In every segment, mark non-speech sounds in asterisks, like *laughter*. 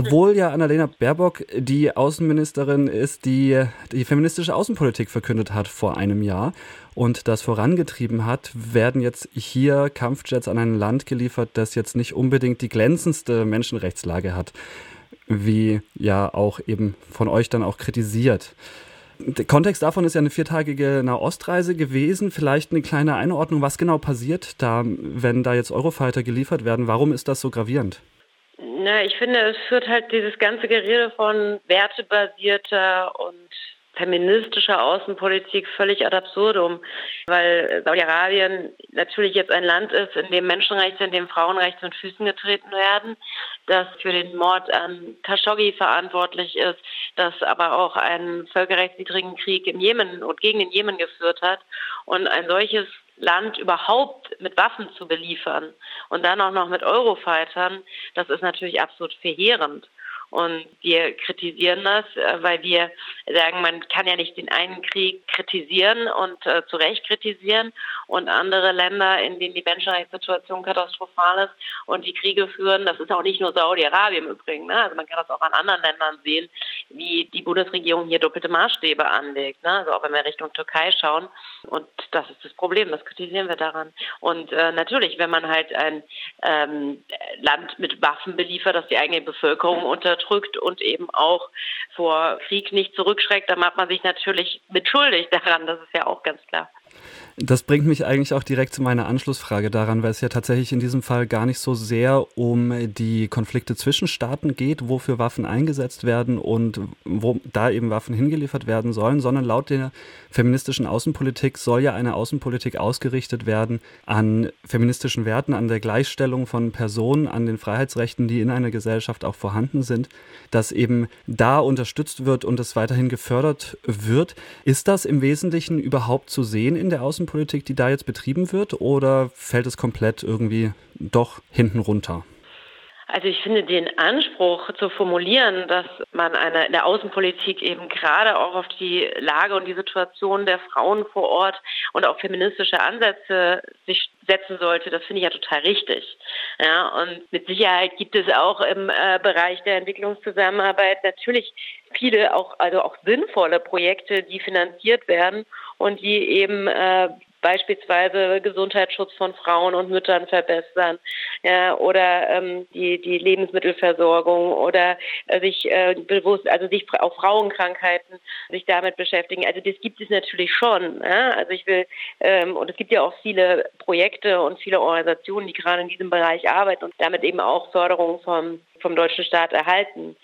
Obwohl ja Annalena Baerbock die Außenministerin ist, die die feministische Außenpolitik verkündet hat vor einem Jahr und das vorangetrieben hat, werden jetzt hier Kampfjets an ein Land geliefert, das jetzt nicht unbedingt die glänzendste Menschenrechtslage hat, wie ja auch eben von euch dann auch kritisiert. Der Kontext davon ist ja eine viertagige Nahostreise gewesen. Vielleicht eine kleine Einordnung, was genau passiert da, wenn da jetzt Eurofighter geliefert werden? Warum ist das so gravierend? Na, ich finde, es führt halt dieses ganze Gerede von wertebasierter und feministischer Außenpolitik völlig ad absurdum, weil Saudi-Arabien natürlich jetzt ein Land ist, in dem Menschenrechte, in dem Frauenrechte mit Füßen getreten werden, das für den Mord an Khashoggi verantwortlich ist, das aber auch einen völkerrechtswidrigen Krieg im Jemen und gegen den Jemen geführt hat. Und ein solches Land überhaupt mit Waffen zu beliefern und dann auch noch mit Eurofightern, das ist natürlich absolut verheerend. Und wir kritisieren das, äh, weil wir sagen, man kann ja nicht den einen Krieg kritisieren und äh, zu Recht kritisieren und andere Länder, in denen die Menschenrechtssituation katastrophal ist und die Kriege führen, das ist auch nicht nur Saudi-Arabien im Übrigen, ne? also man kann das auch an anderen Ländern sehen, wie die Bundesregierung hier doppelte Maßstäbe anlegt, ne? also auch wenn wir Richtung Türkei schauen und das ist das Problem, das kritisieren wir daran. Und äh, natürlich, wenn man halt ein ähm, Land mit Waffen beliefert, das die eigene Bevölkerung unter unterdrückt und eben auch vor Krieg nicht zurückschreckt, dann macht man sich natürlich mitschuldig *laughs* daran, das ist ja auch ganz klar. Das bringt mich eigentlich auch direkt zu meiner Anschlussfrage daran, weil es ja tatsächlich in diesem Fall gar nicht so sehr um die Konflikte zwischen Staaten geht, wofür Waffen eingesetzt werden und wo da eben Waffen hingeliefert werden sollen, sondern laut der feministischen Außenpolitik soll ja eine Außenpolitik ausgerichtet werden an feministischen Werten, an der Gleichstellung von Personen, an den Freiheitsrechten, die in einer Gesellschaft auch vorhanden sind, dass eben da unterstützt wird und es weiterhin gefördert wird. Ist das im Wesentlichen überhaupt zu sehen in der Außenpolitik? Außenpolitik, die da jetzt betrieben wird, oder fällt es komplett irgendwie doch hinten runter? Also ich finde den Anspruch zu formulieren, dass man eine, in der Außenpolitik eben gerade auch auf die Lage und die Situation der Frauen vor Ort und auch feministische Ansätze sich setzen sollte, das finde ich ja total richtig. Ja, und mit Sicherheit gibt es auch im äh, Bereich der Entwicklungszusammenarbeit natürlich viele auch, also auch sinnvolle Projekte, die finanziert werden und die eben äh, beispielsweise Gesundheitsschutz von Frauen und Müttern verbessern ja, oder ähm, die die Lebensmittelversorgung oder äh, sich äh, bewusst also sich auch Frauenkrankheiten sich damit beschäftigen also das gibt es natürlich schon ja? also ich will ähm, und es gibt ja auch viele Projekte und viele Organisationen die gerade in diesem Bereich arbeiten und damit eben auch Förderung vom vom deutschen Staat erhalten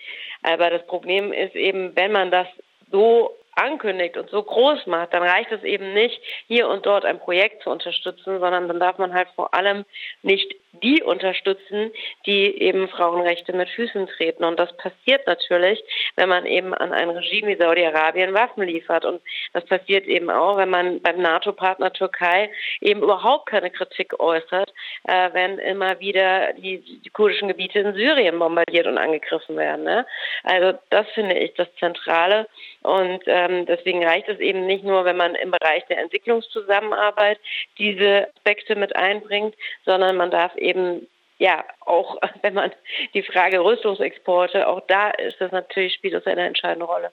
aber das Problem ist eben wenn man das so ankündigt und so groß macht, dann reicht es eben nicht, hier und dort ein Projekt zu unterstützen, sondern dann darf man halt vor allem nicht die unterstützen, die eben Frauenrechte mit Füßen treten. Und das passiert natürlich, wenn man eben an ein Regime wie Saudi-Arabien Waffen liefert. Und das passiert eben auch, wenn man beim NATO-Partner Türkei eben überhaupt keine Kritik äußert, äh, wenn immer wieder die, die, kurdischen Gebiete in Syrien bombardiert und angegriffen werden. Ne? Also das finde ich das Zentrale. Und ähm, deswegen reicht es eben nicht nur, wenn man im Bereich der Entwicklungszusammenarbeit diese Aspekte mit einbringt, sondern man darf eben eben ja, auch *laughs* wenn man die Frage Rüstungsexporte, auch da ist das natürlich, spielt das eine entscheidende Rolle.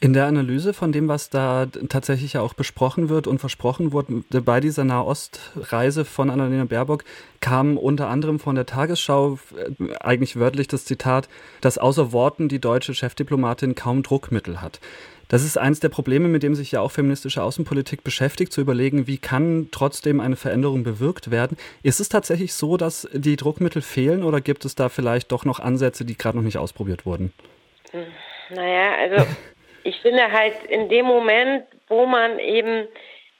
In der Analyse von dem, was da tatsächlich ja auch besprochen wird und versprochen wurde bei dieser Nahostreise von Annalena Baerbock, kam unter anderem von der Tagesschau äh, eigentlich wörtlich das Zitat, dass außer Worten die deutsche Chefdiplomatin kaum Druckmittel hat. Das ist eines der Probleme, mit dem sich ja auch feministische Außenpolitik beschäftigt, zu überlegen, wie kann trotzdem eine Veränderung bewirkt werden. Ist es tatsächlich so, dass die Druckmittel fehlen oder gibt es da vielleicht doch noch Ansätze, die gerade noch nicht ausprobiert wurden? Hm, naja, also *laughs* ich finde halt in dem Moment, wo man eben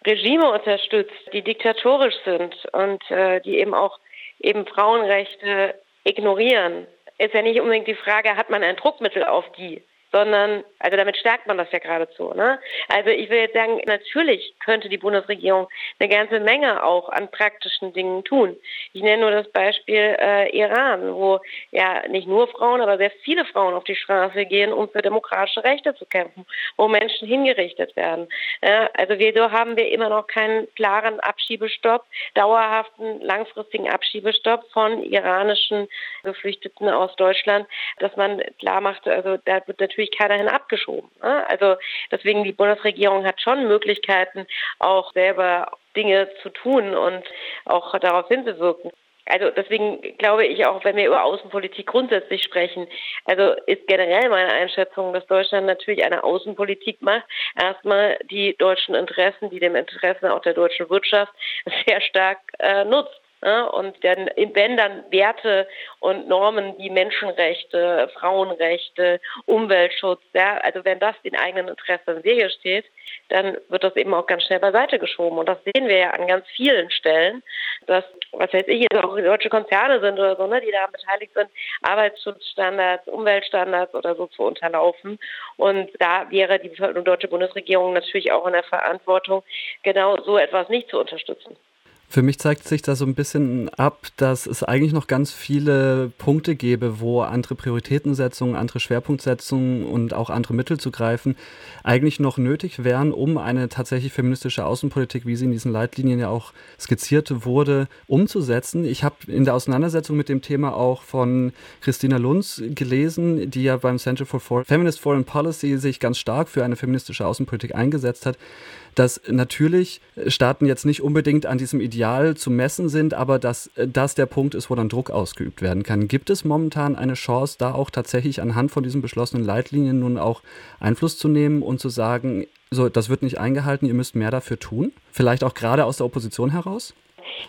Regime unterstützt, die diktatorisch sind und äh, die eben auch eben Frauenrechte ignorieren, ist ja nicht unbedingt die Frage, hat man ein Druckmittel auf die? Sondern, also damit stärkt man das ja geradezu. Ne? Also ich will jetzt sagen, natürlich könnte die Bundesregierung eine ganze Menge auch an praktischen Dingen tun. Ich nenne nur das Beispiel äh, Iran, wo ja nicht nur Frauen, aber sehr viele Frauen auf die Straße gehen, um für demokratische Rechte zu kämpfen, wo Menschen hingerichtet werden. Ja, also wir, so haben wir immer noch keinen klaren Abschiebestopp, dauerhaften, langfristigen Abschiebestopp von iranischen Geflüchteten aus Deutschland, dass man klar macht, also da wird natürlich natürlich keiner hin abgeschoben. Ne? Also deswegen die Bundesregierung hat schon Möglichkeiten, auch selber Dinge zu tun und auch darauf hinzuwirken. Also deswegen glaube ich auch, wenn wir über Außenpolitik grundsätzlich sprechen, also ist generell meine Einschätzung, dass Deutschland natürlich eine Außenpolitik macht. Erstmal die deutschen Interessen, die dem Interessen auch der deutschen Wirtschaft *laughs* sehr stark äh, nutzt. Ne? Und dann, wenn dann Werte und Normen wie Menschenrechte, Frauenrechte, Umweltschutz, ja, also wenn das den eigenen Interessen im Wege steht, dann wird das eben auch ganz schnell beiseite geschoben. Und das sehen wir ja an ganz vielen Stellen, dass, was weiß ich, auch deutsche Konzerne sind oder so, ne, die daran beteiligt sind, Arbeitsschutzstandards, Umweltstandards oder so zu unterlaufen. Und da wäre die deutsche Bundesregierung natürlich auch in der Verantwortung, genau so etwas nicht zu unterstützen. Für mich zeigt sich da so ein bisschen ab, dass es eigentlich noch ganz viele Punkte gäbe, wo andere Prioritätensetzungen, andere Schwerpunktsetzungen und auch andere Mittel zu greifen eigentlich noch nötig wären, um eine tatsächlich feministische Außenpolitik, wie sie in diesen Leitlinien ja auch skizziert wurde, umzusetzen. Ich habe in der Auseinandersetzung mit dem Thema auch von Christina Lunz gelesen, die ja beim Center for Feminist Foreign Policy sich ganz stark für eine feministische Außenpolitik eingesetzt hat dass natürlich Staaten jetzt nicht unbedingt an diesem Ideal zu messen sind, aber dass das der Punkt ist, wo dann Druck ausgeübt werden kann. Gibt es momentan eine Chance, da auch tatsächlich anhand von diesen beschlossenen Leitlinien nun auch Einfluss zu nehmen und zu sagen, so, das wird nicht eingehalten, ihr müsst mehr dafür tun? Vielleicht auch gerade aus der Opposition heraus?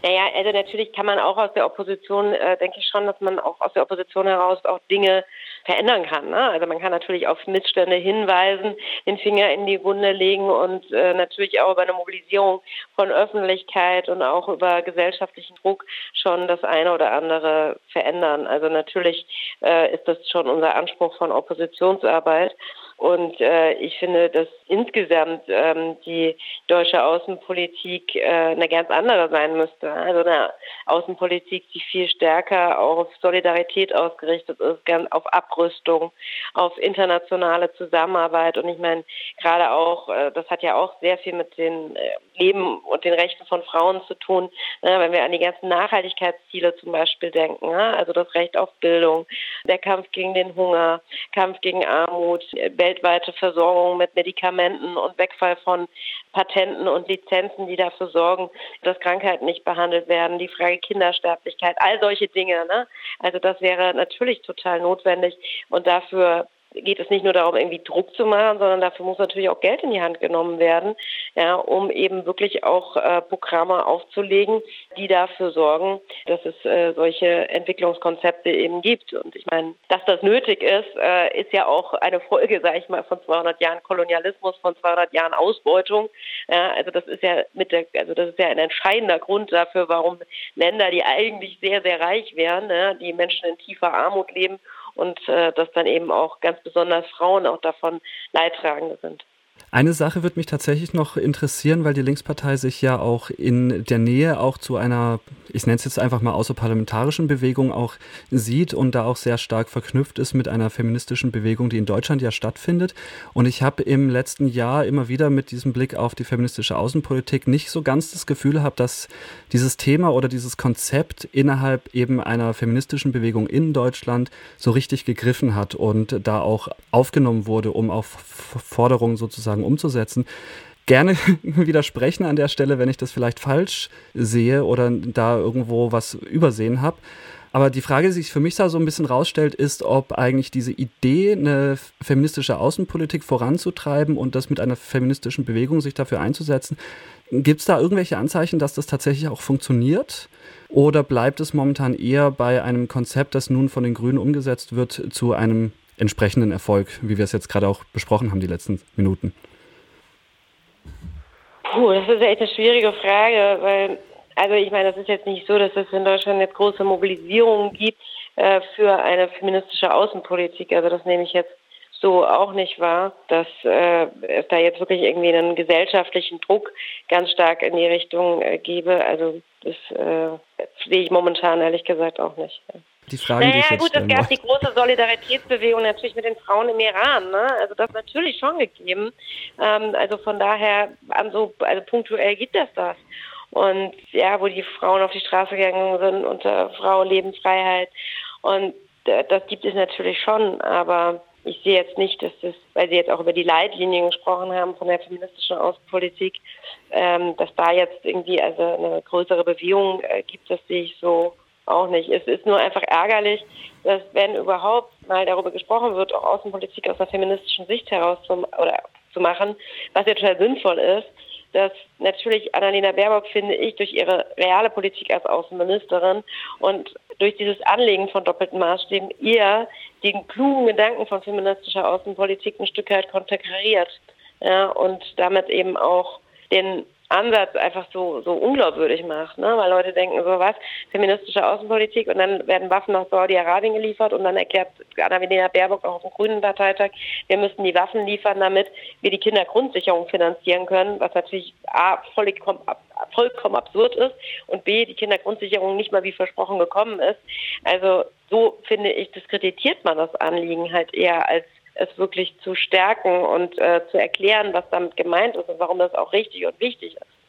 Naja, also natürlich kann man auch aus der Opposition, äh, denke ich schon, dass man auch aus der Opposition heraus auch Dinge verändern kann. Ne? Also man kann natürlich auf Missstände hinweisen, den Finger in die Wunde legen und äh, natürlich auch über eine Mobilisierung von Öffentlichkeit und auch über gesellschaftlichen Druck schon das eine oder andere verändern. Also natürlich äh, ist das schon unser Anspruch von Oppositionsarbeit. Und äh, ich finde, dass insgesamt ähm, die deutsche Außenpolitik äh, eine ganz andere sein müsste. Also eine Außenpolitik, die viel stärker auf Solidarität ausgerichtet ist, auf Abrüstung, auf internationale Zusammenarbeit. Und ich meine, gerade auch, äh, das hat ja auch sehr viel mit den äh, Leben und den Rechten von Frauen zu tun, ne, wenn wir an die ganzen Nachhaltigkeitsziele zum Beispiel denken. Ne? Also das Recht auf Bildung, der Kampf gegen den Hunger, Kampf gegen Armut, weltweite Versorgung mit Medikamenten und Wegfall von Patenten und Lizenzen, die dafür sorgen, dass Krankheiten nicht behandelt werden, die Frage Kindersterblichkeit, all solche Dinge. Ne? Also das wäre natürlich total notwendig und dafür geht es nicht nur darum, irgendwie Druck zu machen, sondern dafür muss natürlich auch Geld in die Hand genommen werden, ja, um eben wirklich auch äh, Programme aufzulegen, die dafür sorgen, dass es äh, solche Entwicklungskonzepte eben gibt. Und ich meine, dass das nötig ist, äh, ist ja auch eine Folge, sage ich mal, von 200 Jahren Kolonialismus, von 200 Jahren Ausbeutung. Ja, also das ist ja mit der, also das ist ja ein entscheidender Grund dafür, warum Länder, die eigentlich sehr, sehr reich wären, ja, die Menschen in tiefer Armut leben und äh, dass dann eben auch ganz besonders Frauen auch davon Leidtragende sind. Eine Sache wird mich tatsächlich noch interessieren, weil die Linkspartei sich ja auch in der Nähe auch zu einer, ich nenne es jetzt einfach mal außerparlamentarischen Bewegung auch sieht und da auch sehr stark verknüpft ist mit einer feministischen Bewegung, die in Deutschland ja stattfindet. Und ich habe im letzten Jahr immer wieder mit diesem Blick auf die feministische Außenpolitik nicht so ganz das Gefühl gehabt, dass dieses Thema oder dieses Konzept innerhalb eben einer feministischen Bewegung in Deutschland so richtig gegriffen hat und da auch aufgenommen wurde, um auf Forderungen sozusagen sozusagen umzusetzen. Gerne *laughs* widersprechen an der Stelle, wenn ich das vielleicht falsch sehe oder da irgendwo was übersehen habe. Aber die Frage, die sich für mich da so ein bisschen rausstellt, ist, ob eigentlich diese Idee, eine feministische Außenpolitik voranzutreiben und das mit einer feministischen Bewegung sich dafür einzusetzen, gibt es da irgendwelche Anzeichen, dass das tatsächlich auch funktioniert? Oder bleibt es momentan eher bei einem Konzept, das nun von den Grünen umgesetzt wird, zu einem entsprechenden Erfolg, wie wir es jetzt gerade auch besprochen haben, die letzten Minuten? Puh, das ist echt eine schwierige Frage, weil, also ich meine, das ist jetzt nicht so, dass es in Deutschland jetzt große Mobilisierungen gibt äh, für eine feministische Außenpolitik. Also das nehme ich jetzt so auch nicht wahr, dass äh, es da jetzt wirklich irgendwie einen gesellschaftlichen Druck ganz stark in die Richtung äh, gebe. Also das äh, sehe ich momentan ehrlich gesagt auch nicht. Ja. Die Fragen, naja, die ich jetzt gut, es gab die große Solidaritätsbewegung natürlich mit den Frauen im Iran. Ne? Also das natürlich schon gegeben. Ähm, also von daher, an so, also punktuell gibt es das. Und ja, wo die Frauen auf die Straße gegangen sind unter Frau Lebensfreiheit. Und äh, das gibt es natürlich schon, aber ich sehe jetzt nicht, dass das, weil Sie jetzt auch über die Leitlinien gesprochen haben von der feministischen Außenpolitik, ähm, dass da jetzt irgendwie also eine größere Bewegung äh, gibt, das sehe ich so auch nicht. Es ist nur einfach ärgerlich, dass wenn überhaupt mal darüber gesprochen wird, auch Außenpolitik aus einer feministischen Sicht heraus zum, oder zu machen, was ja total sinnvoll ist, dass natürlich Annalena Baerbock, finde ich, durch ihre reale Politik als Außenministerin und durch dieses Anlegen von doppelten Maßstäben ihr den klugen Gedanken von feministischer Außenpolitik ein Stück weit konterkariert ja, und damit eben auch den Ansatz einfach so, so unglaubwürdig macht, ne? weil Leute denken, so was, feministische Außenpolitik und dann werden Waffen nach Saudi-Arabien geliefert und dann erklärt Annalena Baerbock auch auf dem Grünen Parteitag, wir müssten die Waffen liefern, damit wir die Kindergrundsicherung finanzieren können, was natürlich A, vollkommen, vollkommen absurd ist und B, die Kindergrundsicherung nicht mal wie versprochen gekommen ist. Also so finde ich, diskreditiert man das Anliegen halt eher als es wirklich zu stärken und äh, zu erklären, was damit gemeint ist und warum das auch richtig und wichtig ist.